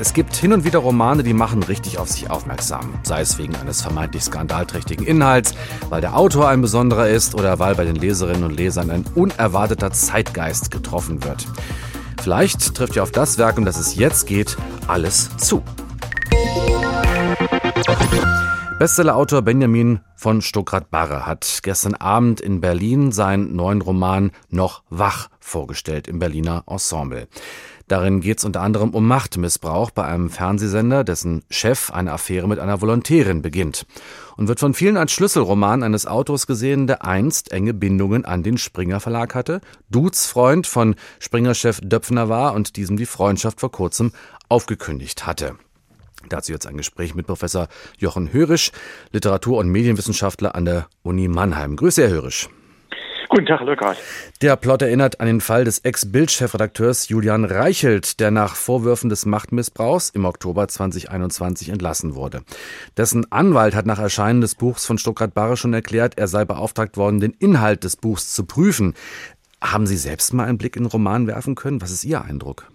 Es gibt hin und wieder Romane, die machen richtig auf sich aufmerksam. Sei es wegen eines vermeintlich skandalträchtigen Inhalts, weil der Autor ein besonderer ist oder weil bei den Leserinnen und Lesern ein unerwarteter Zeitgeist getroffen wird. Vielleicht trifft ja auf das Werk, um das es jetzt geht, alles zu. Bestsellerautor Benjamin von Stuckrad-Barre hat gestern Abend in Berlin seinen neuen Roman Noch wach vorgestellt im Berliner Ensemble. Darin geht es unter anderem um Machtmissbrauch bei einem Fernsehsender, dessen Chef eine Affäre mit einer Volontärin beginnt und wird von vielen als Schlüsselroman eines Autors gesehen, der einst enge Bindungen an den Springer Verlag hatte, Dudes Freund von Springer-Chef Döpfner war und diesem die Freundschaft vor kurzem aufgekündigt hatte. Dazu jetzt ein Gespräch mit Professor Jochen Hörisch, Literatur- und Medienwissenschaftler an der Uni Mannheim. Grüße, Herr Hörisch. Guten Tag, Lukas. Der Plot erinnert an den Fall des Ex-Bild-Chefredakteurs Julian Reichelt, der nach Vorwürfen des Machtmissbrauchs im Oktober 2021 entlassen wurde. Dessen Anwalt hat nach Erscheinen des Buchs von Stuttgart-Barre schon erklärt, er sei beauftragt worden, den Inhalt des Buchs zu prüfen. Haben Sie selbst mal einen Blick in den Roman werfen können? Was ist Ihr Eindruck?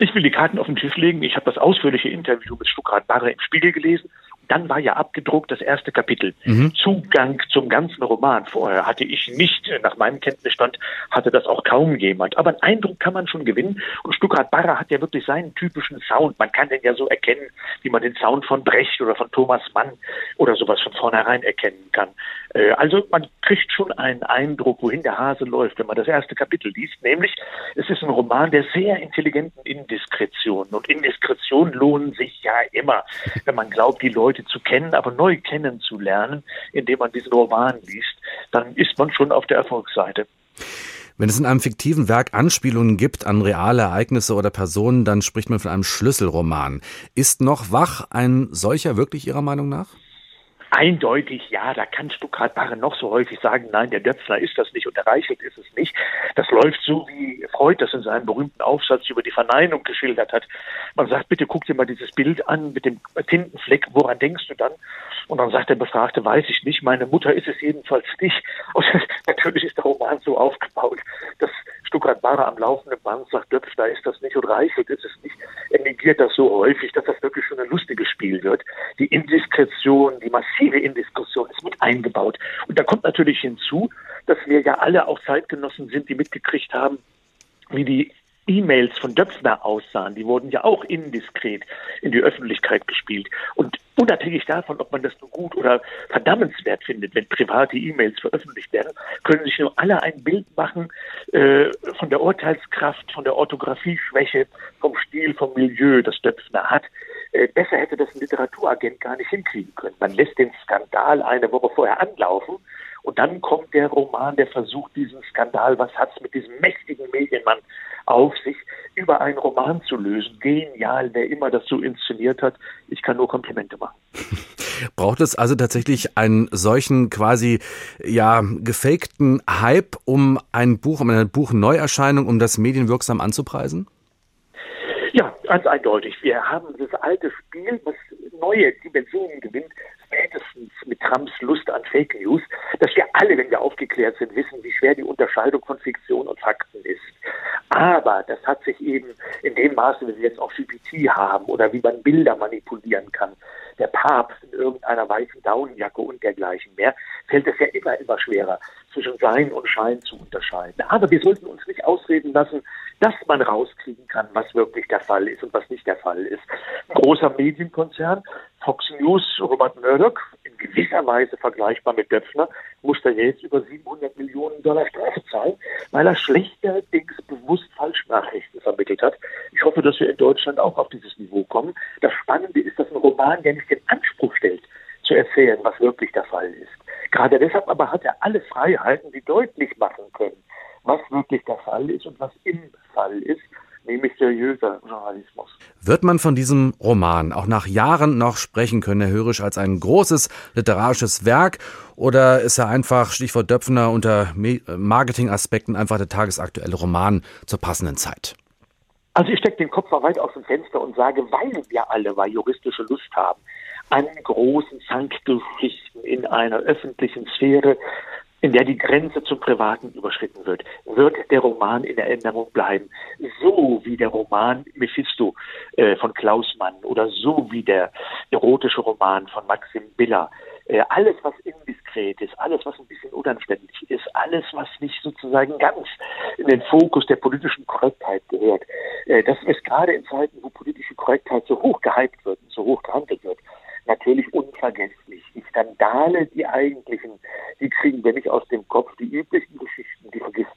Ich will die Karten auf den Tisch legen. Ich habe das ausführliche Interview mit Stuttgart Barre im Spiegel gelesen dann war ja abgedruckt das erste Kapitel. Mhm. Zugang zum ganzen Roman vorher hatte ich nicht. Nach meinem Kenntnisstand hatte das auch kaum jemand. Aber einen Eindruck kann man schon gewinnen. Und Stuttgart Barre hat ja wirklich seinen typischen Sound. Man kann den ja so erkennen, wie man den Sound von Brecht oder von Thomas Mann oder sowas von vornherein erkennen kann. Äh, also man kriegt schon einen Eindruck, wohin der Hase läuft, wenn man das erste Kapitel liest. Nämlich, es ist ein Roman der sehr intelligenten Indiskretionen. Und Indiskretionen lohnen sich ja immer, wenn man glaubt, die Leute Leute zu kennen, aber neu kennenzulernen, indem man diesen Roman liest, dann ist man schon auf der Erfolgsseite. Wenn es in einem fiktiven Werk Anspielungen gibt an reale Ereignisse oder Personen, dann spricht man von einem Schlüsselroman. Ist noch wach ein solcher wirklich Ihrer Meinung nach? Eindeutig, ja, da kann Stuttgart-Barre noch so häufig sagen, nein, der Döpfner ist das nicht und der Reichelt ist es nicht. Das läuft so, wie Freud das in seinem berühmten Aufsatz über die Verneinung geschildert hat. Man sagt, bitte guck dir mal dieses Bild an mit dem Tintenfleck, woran denkst du dann? Und dann sagt der Befragte, weiß ich nicht, meine Mutter ist es jedenfalls nicht. Und natürlich ist der Roman so aufgebaut, dass Stuttgart-Barre am laufenden Band sagt, Döpfner ist das nicht und Reichelt ist es nicht. Er negiert das so häufig, dass das wirklich schon ein lustiges Spiel wird. Die Indiskretion, die massive Indiskussion ist mit eingebaut. Und da kommt natürlich hinzu, dass wir ja alle auch Zeitgenossen sind, die mitgekriegt haben, wie die E-Mails von Döpfner aussahen. Die wurden ja auch indiskret in die Öffentlichkeit gespielt. Und unabhängig davon, ob man das nur gut oder verdammenswert findet, wenn private E-Mails veröffentlicht werden, können sich nur alle ein Bild machen äh, von der Urteilskraft, von der Orthographieschwäche, vom Stil, vom Milieu, das Döpfner hat. Äh, besser hätte das ein Literaturagent gar nicht hinkriegen können. Man lässt den Skandal eine Woche vorher anlaufen und dann kommt der Roman, der versucht, diesen Skandal, was hat es mit diesem mächtigen Medienmann auf sich, über einen Roman zu lösen. Genial, wer immer das so inszeniert hat. Ich kann nur Komplimente machen. Braucht es also tatsächlich einen solchen quasi ja gefakten Hype um ein Buch, um eine Buchneuerscheinung, um das medienwirksam anzupreisen? Ganz eindeutig. Wir haben das alte Spiel, was neue Dimensionen gewinnt, spätestens mit Trumps Lust an Fake News, dass wir alle, wenn wir aufgeklärt sind, wissen, wie schwer die Unterscheidung von Fiktion und Fakten ist. Aber das hat sich eben in dem Maße, wie wir jetzt auch GPT haben oder wie man Bilder manipulieren kann, der Papst in irgendeiner weißen Daunenjacke und dergleichen mehr, fällt es ja immer, immer schwerer, zwischen Sein und Schein zu unterscheiden. Aber wir sollten uns nicht ausreden lassen, dass man rauskriegen kann, was wirklich der Fall ist und was nicht der Fall ist. Ein großer Medienkonzern, Fox News, Robert Murdoch, in gewisser Weise vergleichbar mit Döpfner, muss da jetzt über 700 Millionen Dollar Strafe zahlen, weil er schlechterdings bewusst Falschnachrichten vermittelt hat. Ich hoffe, dass wir in Deutschland auch auf dieses Niveau kommen. Das Spannende ist, dass ein Roman, der nicht den Anspruch stellt, zu erzählen, was wirklich der Fall ist. Gerade deshalb aber hat er alle Freiheiten, die deutlich machen können, was wirklich der Fall ist und was im Fall ist, nämlich seriöser Journalismus. Wird man von diesem Roman auch nach Jahren noch sprechen können, Herr Hörisch, als ein großes literarisches Werk? Oder ist er einfach, Stichwort Döpfner, unter Marketingaspekten einfach der tagesaktuelle Roman zur passenden Zeit? Also ich stecke den Kopf mal weit aus dem Fenster und sage, weil wir alle mal juristische Lust haben an großen Zankgeschichten in einer öffentlichen Sphäre, in der die Grenze zum Privaten überschritten wird, wird der Roman in Erinnerung bleiben. So wie der Roman Mephisto äh, von Klaus Mann oder so wie der erotische Roman von Maxim Biller. Äh, alles, was indiskret ist, alles, was ein bisschen unanständig ist, alles, was nicht sozusagen ganz in den Fokus der politischen Korrektheit gehört, äh, das ist gerade in Zeiten, wo politische Korrektheit so hoch gehypt wird und so hoch gehandelt wird, natürlich unvergesslich. Die Skandale, die eigentlichen, die kriegen wir nicht aus dem Kopf. Die üblichen Geschichten, die vergisst